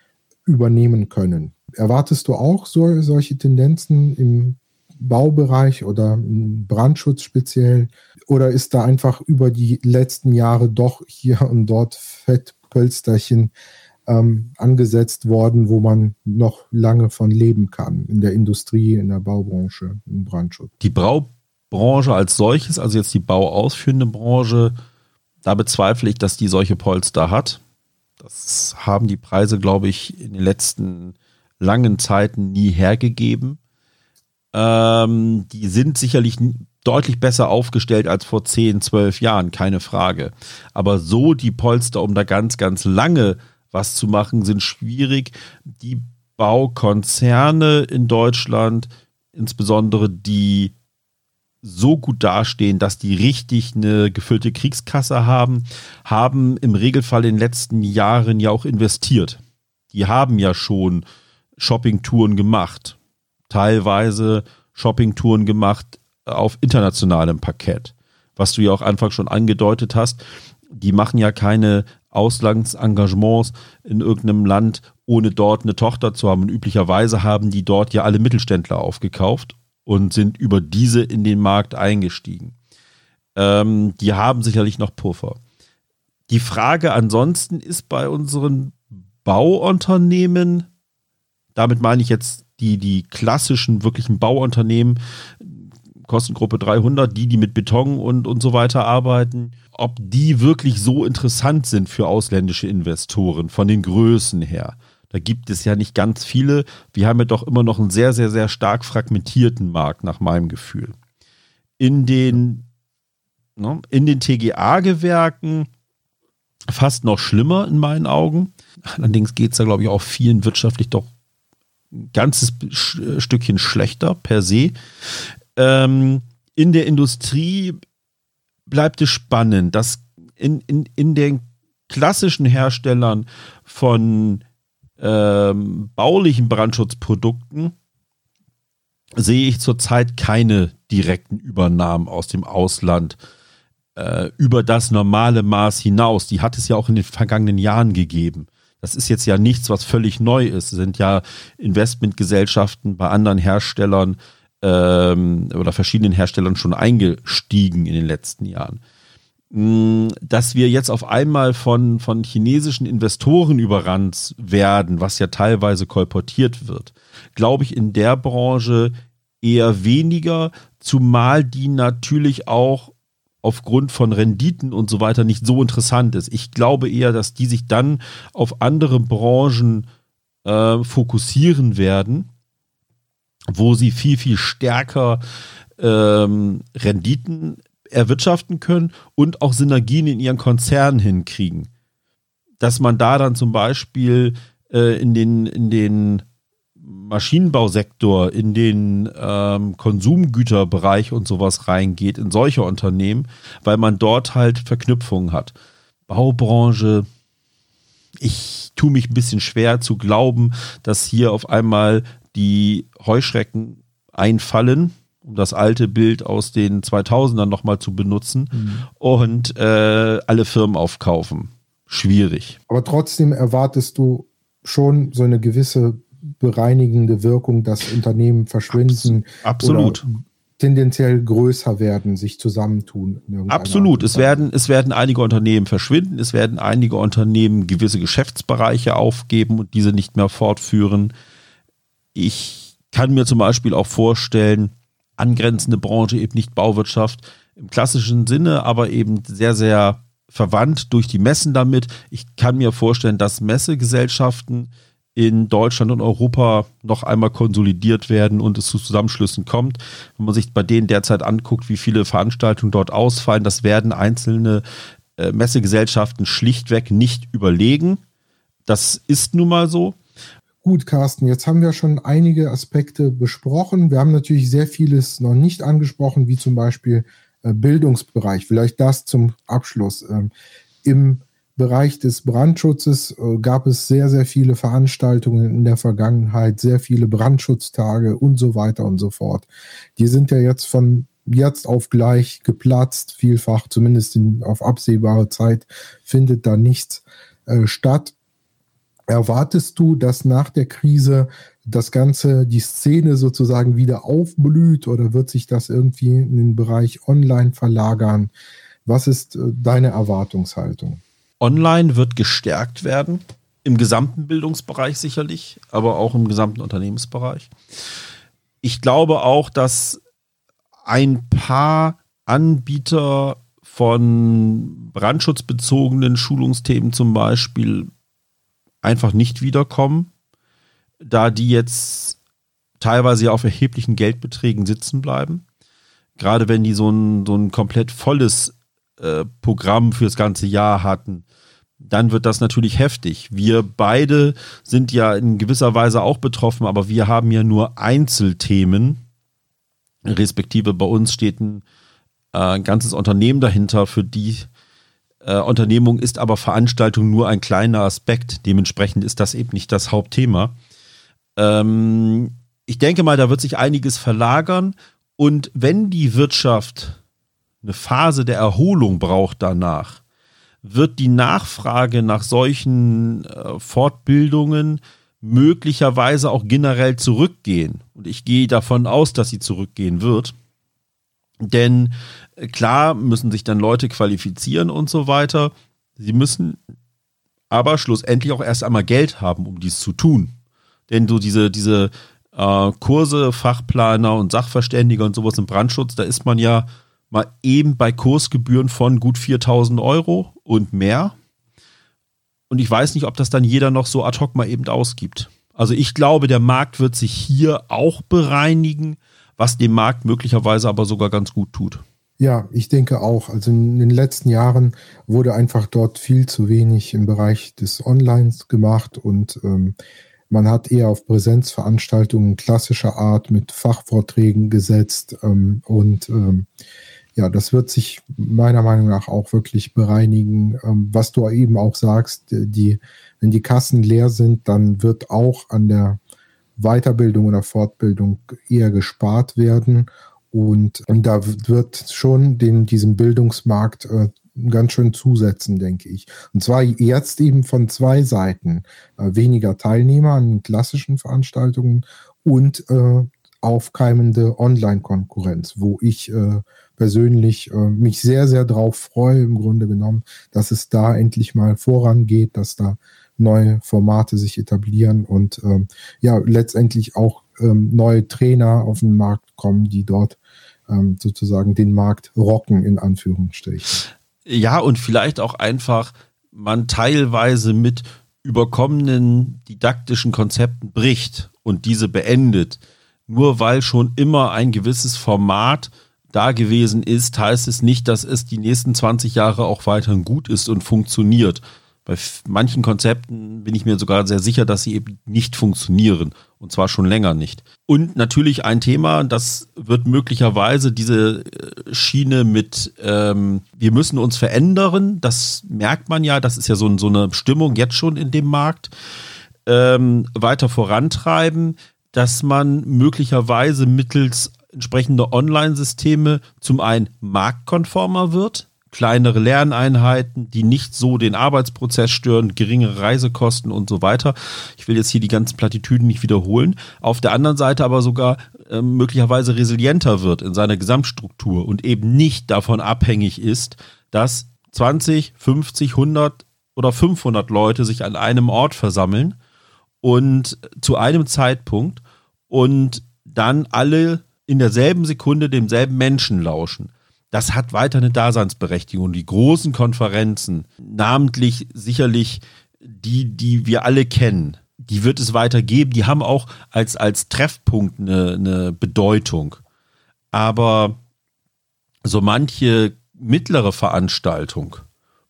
übernehmen können. Erwartest du auch so, solche Tendenzen im Baubereich oder Brandschutz speziell? Oder ist da einfach über die letzten Jahre doch hier und dort Fettpölsterchen ähm, angesetzt worden, wo man noch lange von leben kann, in der Industrie, in der Baubranche, im Brandschutz. Die Baubranche als solches, also jetzt die bauausführende Branche, da bezweifle ich, dass die solche Polster hat. Das haben die Preise, glaube ich, in den letzten langen Zeiten nie hergegeben. Ähm, die sind sicherlich deutlich besser aufgestellt als vor 10, 12 Jahren, keine Frage. Aber so die Polster, um da ganz, ganz lange was zu machen, sind schwierig. Die Baukonzerne in Deutschland, insbesondere die so gut dastehen, dass die richtig eine gefüllte Kriegskasse haben, haben im Regelfall in den letzten Jahren ja auch investiert. Die haben ja schon Shoppingtouren gemacht, teilweise Shoppingtouren gemacht auf internationalem Parkett, was du ja auch Anfang schon angedeutet hast. Die machen ja keine Auslandsengagements in irgendeinem Land, ohne dort eine Tochter zu haben. Und üblicherweise haben die dort ja alle Mittelständler aufgekauft und sind über diese in den Markt eingestiegen. Ähm, die haben sicherlich noch Puffer. Die Frage ansonsten ist bei unseren Bauunternehmen, damit meine ich jetzt die, die klassischen, wirklichen Bauunternehmen, Kostengruppe 300, die, die mit Beton und, und so weiter arbeiten, ob die wirklich so interessant sind für ausländische Investoren von den Größen her. Da gibt es ja nicht ganz viele. Wir haben ja doch immer noch einen sehr, sehr, sehr stark fragmentierten Markt, nach meinem Gefühl. In den, ne, in den TGA-Gewerken fast noch schlimmer in meinen Augen. Allerdings geht es da, glaube ich, auch vielen wirtschaftlich doch ganzes Stückchen schlechter per se. Ähm, in der Industrie bleibt es spannend, dass in, in, in den klassischen Herstellern von ähm, baulichen Brandschutzprodukten sehe ich zurzeit keine direkten Übernahmen aus dem Ausland äh, über das normale Maß hinaus. Die hat es ja auch in den vergangenen Jahren gegeben. Das ist jetzt ja nichts, was völlig neu ist. Es sind ja Investmentgesellschaften bei anderen Herstellern ähm, oder verschiedenen Herstellern schon eingestiegen in den letzten Jahren. Mm, dass wir jetzt auf einmal von, von chinesischen Investoren überrannt werden, was ja teilweise kolportiert wird, glaube ich in der Branche eher weniger, zumal die natürlich auch aufgrund von Renditen und so weiter nicht so interessant ist. Ich glaube eher, dass die sich dann auf andere Branchen äh, fokussieren werden, wo sie viel, viel stärker ähm, Renditen erwirtschaften können und auch Synergien in ihren Konzernen hinkriegen. Dass man da dann zum Beispiel äh, in den, in den Maschinenbausektor, in den ähm, Konsumgüterbereich und sowas reingeht, in solche Unternehmen, weil man dort halt Verknüpfungen hat. Baubranche, ich tue mich ein bisschen schwer zu glauben, dass hier auf einmal die Heuschrecken einfallen, um das alte Bild aus den 2000ern nochmal zu benutzen mhm. und äh, alle Firmen aufkaufen. Schwierig. Aber trotzdem erwartest du schon so eine gewisse bereinigende Wirkung, dass Unternehmen verschwinden. Absolut. tendenziell größer werden, sich zusammentun. Absolut. Es werden, es werden einige Unternehmen verschwinden, es werden einige Unternehmen gewisse Geschäftsbereiche aufgeben und diese nicht mehr fortführen. Ich kann mir zum Beispiel auch vorstellen, angrenzende Branche, eben nicht Bauwirtschaft im klassischen Sinne, aber eben sehr, sehr verwandt durch die Messen damit. Ich kann mir vorstellen, dass Messegesellschaften in Deutschland und Europa noch einmal konsolidiert werden und es zu Zusammenschlüssen kommt. Wenn man sich bei denen derzeit anguckt, wie viele Veranstaltungen dort ausfallen, das werden einzelne äh, Messegesellschaften schlichtweg nicht überlegen. Das ist nun mal so. Gut, Carsten, jetzt haben wir schon einige Aspekte besprochen. Wir haben natürlich sehr vieles noch nicht angesprochen, wie zum Beispiel äh, Bildungsbereich. Vielleicht das zum Abschluss. Ähm, Im Bereich des Brandschutzes äh, gab es sehr, sehr viele Veranstaltungen in der Vergangenheit, sehr viele Brandschutztage und so weiter und so fort. Die sind ja jetzt von jetzt auf gleich geplatzt, vielfach, zumindest in, auf absehbare Zeit findet da nichts äh, statt. Erwartest du, dass nach der Krise das Ganze, die Szene sozusagen wieder aufblüht oder wird sich das irgendwie in den Bereich Online verlagern? Was ist äh, deine Erwartungshaltung? Online wird gestärkt werden, im gesamten Bildungsbereich sicherlich, aber auch im gesamten Unternehmensbereich. Ich glaube auch, dass ein paar Anbieter von brandschutzbezogenen Schulungsthemen zum Beispiel einfach nicht wiederkommen, da die jetzt teilweise auf erheblichen Geldbeträgen sitzen bleiben. Gerade wenn die so ein, so ein komplett volles äh, Programm fürs ganze Jahr hatten, dann wird das natürlich heftig. Wir beide sind ja in gewisser Weise auch betroffen, aber wir haben ja nur Einzelthemen. Respektive bei uns steht ein, äh, ein ganzes Unternehmen dahinter, für die äh, Unternehmung ist aber Veranstaltung nur ein kleiner Aspekt. Dementsprechend ist das eben nicht das Hauptthema. Ähm, ich denke mal, da wird sich einiges verlagern. Und wenn die Wirtschaft eine Phase der Erholung braucht danach, wird die Nachfrage nach solchen äh, Fortbildungen möglicherweise auch generell zurückgehen. Und ich gehe davon aus, dass sie zurückgehen wird. Denn äh, klar müssen sich dann Leute qualifizieren und so weiter. Sie müssen aber schlussendlich auch erst einmal Geld haben, um dies zu tun. Denn so diese, diese äh, Kurse, Fachplaner und Sachverständiger und sowas im Brandschutz, da ist man ja mal eben bei Kursgebühren von gut 4000 Euro und mehr. Und ich weiß nicht, ob das dann jeder noch so ad hoc mal eben ausgibt. Also ich glaube, der Markt wird sich hier auch bereinigen was dem Markt möglicherweise aber sogar ganz gut tut. Ja, ich denke auch. Also in den letzten Jahren wurde einfach dort viel zu wenig im Bereich des Onlines gemacht und ähm, man hat eher auf Präsenzveranstaltungen klassischer Art mit Fachvorträgen gesetzt ähm, und ähm, ja, das wird sich meiner Meinung nach auch wirklich bereinigen. Ähm, was du eben auch sagst, die, wenn die Kassen leer sind, dann wird auch an der Weiterbildung oder Fortbildung eher gespart werden. Und, und da wird schon den, diesem Bildungsmarkt äh, ganz schön zusetzen, denke ich. Und zwar jetzt eben von zwei Seiten. Äh, weniger Teilnehmer an klassischen Veranstaltungen und äh, aufkeimende Online-Konkurrenz, wo ich äh, persönlich äh, mich sehr, sehr drauf freue, im Grunde genommen, dass es da endlich mal vorangeht, dass da neue Formate sich etablieren und ähm, ja, letztendlich auch ähm, neue Trainer auf den Markt kommen, die dort ähm, sozusagen den Markt rocken, in Anführungsstrichen. Ja, und vielleicht auch einfach man teilweise mit überkommenen didaktischen Konzepten bricht und diese beendet. Nur weil schon immer ein gewisses Format da gewesen ist, heißt es nicht, dass es die nächsten 20 Jahre auch weiterhin gut ist und funktioniert. Bei manchen Konzepten bin ich mir sogar sehr sicher, dass sie eben nicht funktionieren. Und zwar schon länger nicht. Und natürlich ein Thema, das wird möglicherweise diese äh, Schiene mit, ähm, wir müssen uns verändern. Das merkt man ja, das ist ja so, so eine Stimmung jetzt schon in dem Markt. Ähm, weiter vorantreiben, dass man möglicherweise mittels entsprechender Online-Systeme zum einen marktkonformer wird, kleinere Lerneinheiten, die nicht so den Arbeitsprozess stören, geringere Reisekosten und so weiter. Ich will jetzt hier die ganzen Plattitüden nicht wiederholen. Auf der anderen Seite aber sogar äh, möglicherweise resilienter wird in seiner Gesamtstruktur und eben nicht davon abhängig ist, dass 20, 50, 100 oder 500 Leute sich an einem Ort versammeln und zu einem Zeitpunkt und dann alle in derselben Sekunde demselben Menschen lauschen das hat weiter eine Daseinsberechtigung. Die großen Konferenzen, namentlich sicherlich die, die wir alle kennen, die wird es weiter geben. Die haben auch als, als Treffpunkt eine, eine Bedeutung. Aber so manche mittlere Veranstaltung,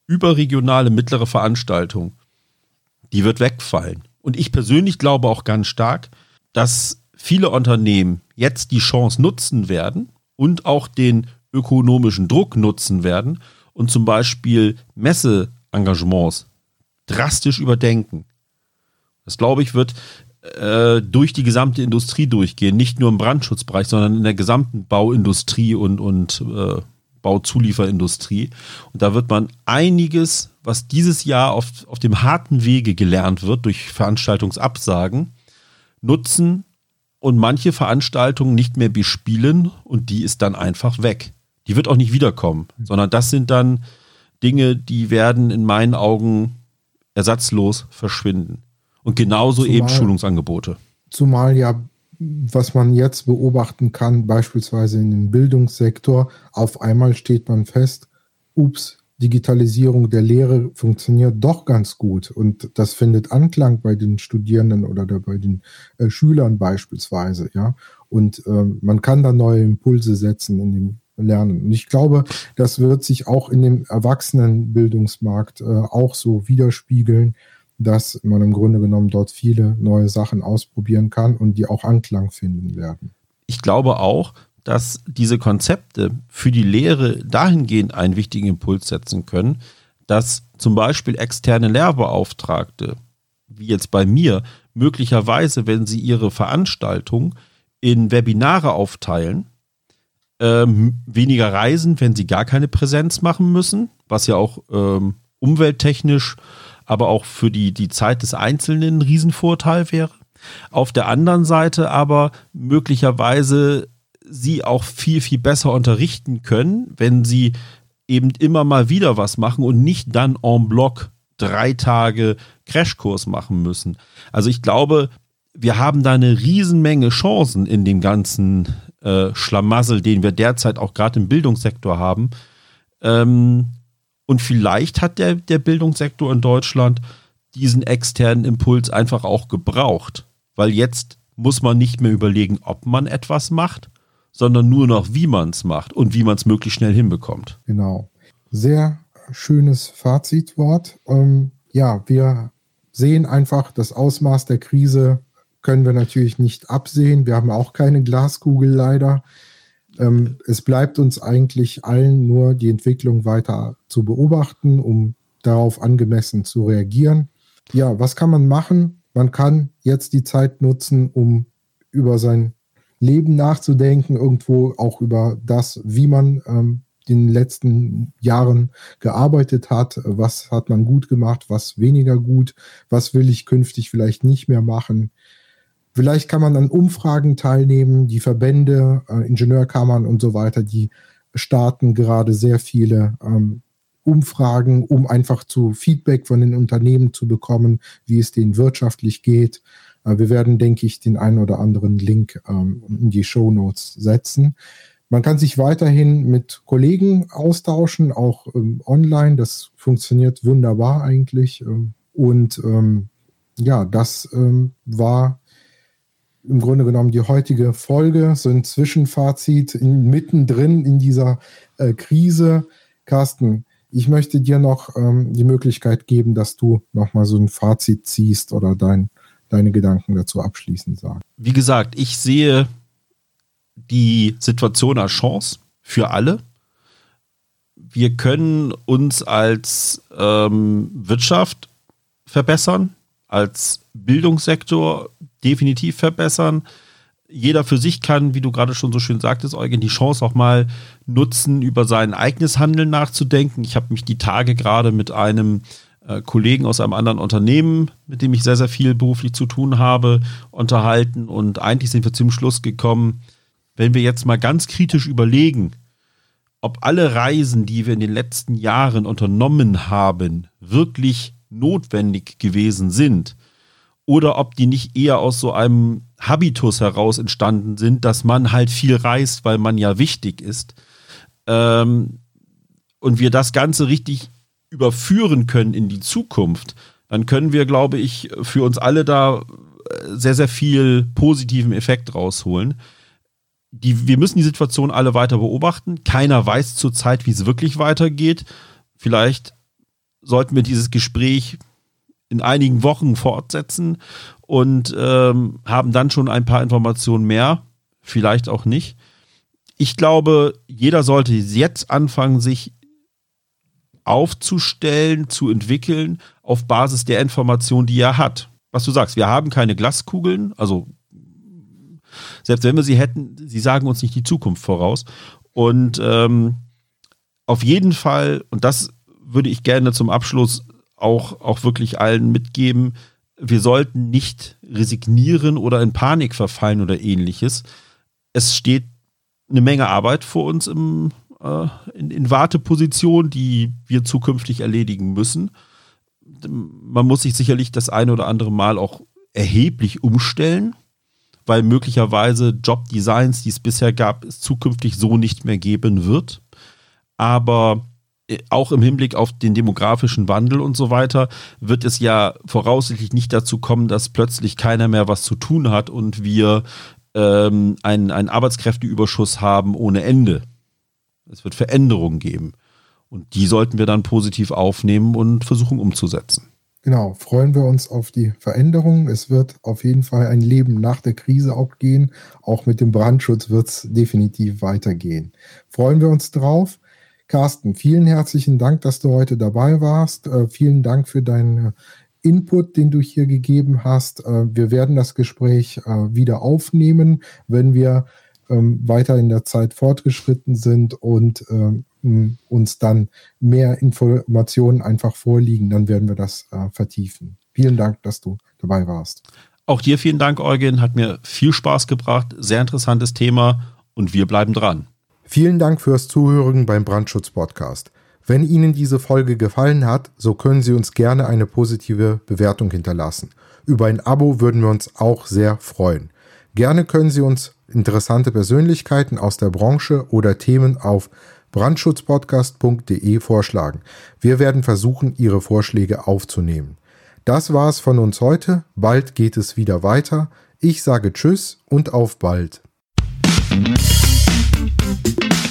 überregionale mittlere Veranstaltung, die wird wegfallen. Und ich persönlich glaube auch ganz stark, dass viele Unternehmen jetzt die Chance nutzen werden und auch den ökonomischen Druck nutzen werden und zum Beispiel Messeengagements drastisch überdenken. Das glaube ich wird äh, durch die gesamte Industrie durchgehen, nicht nur im Brandschutzbereich, sondern in der gesamten Bauindustrie und, und äh, Bauzulieferindustrie. Und da wird man einiges, was dieses Jahr auf, auf dem harten Wege gelernt wird durch Veranstaltungsabsagen, nutzen und manche Veranstaltungen nicht mehr bespielen und die ist dann einfach weg die wird auch nicht wiederkommen, sondern das sind dann Dinge, die werden in meinen Augen ersatzlos verschwinden. Und genauso zumal, eben Schulungsangebote. Zumal ja, was man jetzt beobachten kann, beispielsweise in dem Bildungssektor, auf einmal steht man fest, ups, Digitalisierung der Lehre funktioniert doch ganz gut und das findet Anklang bei den Studierenden oder bei den äh, Schülern beispielsweise, ja. Und äh, man kann da neue Impulse setzen in dem lernen. Und ich glaube, das wird sich auch in dem Erwachsenenbildungsmarkt äh, auch so widerspiegeln, dass man im Grunde genommen dort viele neue Sachen ausprobieren kann und die auch Anklang finden werden. Ich glaube auch, dass diese Konzepte für die Lehre dahingehend einen wichtigen Impuls setzen können, dass zum Beispiel externe Lehrbeauftragte, wie jetzt bei mir, möglicherweise, wenn sie ihre Veranstaltung in Webinare aufteilen, ähm, weniger reisen, wenn sie gar keine Präsenz machen müssen, was ja auch ähm, umwelttechnisch, aber auch für die, die Zeit des Einzelnen ein Riesenvorteil wäre. Auf der anderen Seite aber möglicherweise sie auch viel, viel besser unterrichten können, wenn sie eben immer mal wieder was machen und nicht dann en bloc drei Tage Crashkurs machen müssen. Also ich glaube, wir haben da eine Riesenmenge Chancen in dem ganzen äh, Schlamassel, den wir derzeit auch gerade im Bildungssektor haben. Ähm, und vielleicht hat der, der Bildungssektor in Deutschland diesen externen Impuls einfach auch gebraucht. Weil jetzt muss man nicht mehr überlegen, ob man etwas macht, sondern nur noch, wie man es macht und wie man es möglichst schnell hinbekommt. Genau. Sehr schönes Fazitwort. Ähm, ja, wir sehen einfach das Ausmaß der Krise können wir natürlich nicht absehen. Wir haben auch keine Glaskugel leider. Ähm, es bleibt uns eigentlich allen nur die Entwicklung weiter zu beobachten, um darauf angemessen zu reagieren. Ja, was kann man machen? Man kann jetzt die Zeit nutzen, um über sein Leben nachzudenken, irgendwo auch über das, wie man ähm, den letzten Jahren gearbeitet hat, was hat man gut gemacht, was weniger gut, was will ich künftig vielleicht nicht mehr machen. Vielleicht kann man an Umfragen teilnehmen, die Verbände, äh, Ingenieurkammern und so weiter, die starten gerade sehr viele ähm, Umfragen, um einfach zu Feedback von den Unternehmen zu bekommen, wie es denen wirtschaftlich geht. Äh, wir werden, denke ich, den einen oder anderen Link ähm, in die Show Notes setzen. Man kann sich weiterhin mit Kollegen austauschen, auch ähm, online. Das funktioniert wunderbar eigentlich. Ähm, und ähm, ja, das ähm, war im Grunde genommen die heutige Folge, so ein Zwischenfazit in, mittendrin in dieser äh, Krise. Carsten, ich möchte dir noch ähm, die Möglichkeit geben, dass du nochmal so ein Fazit ziehst oder dein, deine Gedanken dazu abschließend sagst. Wie gesagt, ich sehe die Situation als Chance für alle. Wir können uns als ähm, Wirtschaft verbessern, als Bildungssektor definitiv verbessern. Jeder für sich kann, wie du gerade schon so schön sagtest, Eugen, die Chance auch mal nutzen, über sein eigenes Handeln nachzudenken. Ich habe mich die Tage gerade mit einem äh, Kollegen aus einem anderen Unternehmen, mit dem ich sehr, sehr viel beruflich zu tun habe, unterhalten. Und eigentlich sind wir zum Schluss gekommen, wenn wir jetzt mal ganz kritisch überlegen, ob alle Reisen, die wir in den letzten Jahren unternommen haben, wirklich notwendig gewesen sind oder ob die nicht eher aus so einem Habitus heraus entstanden sind, dass man halt viel reist, weil man ja wichtig ist ähm, und wir das Ganze richtig überführen können in die Zukunft, dann können wir, glaube ich, für uns alle da äh, sehr, sehr viel positiven Effekt rausholen die, wir müssen die Situation alle weiter beobachten. Keiner weiß zurzeit, wie es wirklich weitergeht. Vielleicht sollten wir dieses Gespräch in einigen Wochen fortsetzen und ähm, haben dann schon ein paar Informationen mehr. Vielleicht auch nicht. Ich glaube, jeder sollte jetzt anfangen, sich aufzustellen, zu entwickeln auf Basis der Informationen, die er hat. Was du sagst, wir haben keine Glaskugeln, also selbst wenn wir sie hätten, sie sagen uns nicht die Zukunft voraus. Und ähm, auf jeden Fall, und das würde ich gerne zum Abschluss auch, auch wirklich allen mitgeben, wir sollten nicht resignieren oder in Panik verfallen oder ähnliches. Es steht eine Menge Arbeit vor uns im, äh, in, in Warteposition, die wir zukünftig erledigen müssen. Man muss sich sicherlich das eine oder andere Mal auch erheblich umstellen weil möglicherweise Jobdesigns, die es bisher gab, es zukünftig so nicht mehr geben wird. Aber auch im Hinblick auf den demografischen Wandel und so weiter wird es ja voraussichtlich nicht dazu kommen, dass plötzlich keiner mehr was zu tun hat und wir ähm, einen, einen Arbeitskräfteüberschuss haben ohne Ende. Es wird Veränderungen geben. Und die sollten wir dann positiv aufnehmen und versuchen umzusetzen. Genau, freuen wir uns auf die Veränderungen. Es wird auf jeden Fall ein Leben nach der Krise auch gehen. Auch mit dem Brandschutz wird es definitiv weitergehen. Freuen wir uns drauf. Carsten, vielen herzlichen Dank, dass du heute dabei warst. Äh, vielen Dank für deinen Input, den du hier gegeben hast. Äh, wir werden das Gespräch äh, wieder aufnehmen, wenn wir ähm, weiter in der Zeit fortgeschritten sind und ähm, uns dann mehr Informationen einfach vorliegen, dann werden wir das äh, vertiefen. Vielen Dank, dass du dabei warst. Auch dir vielen Dank, Eugen. Hat mir viel Spaß gebracht. Sehr interessantes Thema und wir bleiben dran. Vielen Dank fürs Zuhören beim Brandschutz-Podcast. Wenn Ihnen diese Folge gefallen hat, so können Sie uns gerne eine positive Bewertung hinterlassen. Über ein Abo würden wir uns auch sehr freuen. Gerne können Sie uns interessante Persönlichkeiten aus der Branche oder Themen auf brandschutzpodcast.de vorschlagen. Wir werden versuchen, Ihre Vorschläge aufzunehmen. Das war's von uns heute. Bald geht es wieder weiter. Ich sage Tschüss und auf bald. Thank you.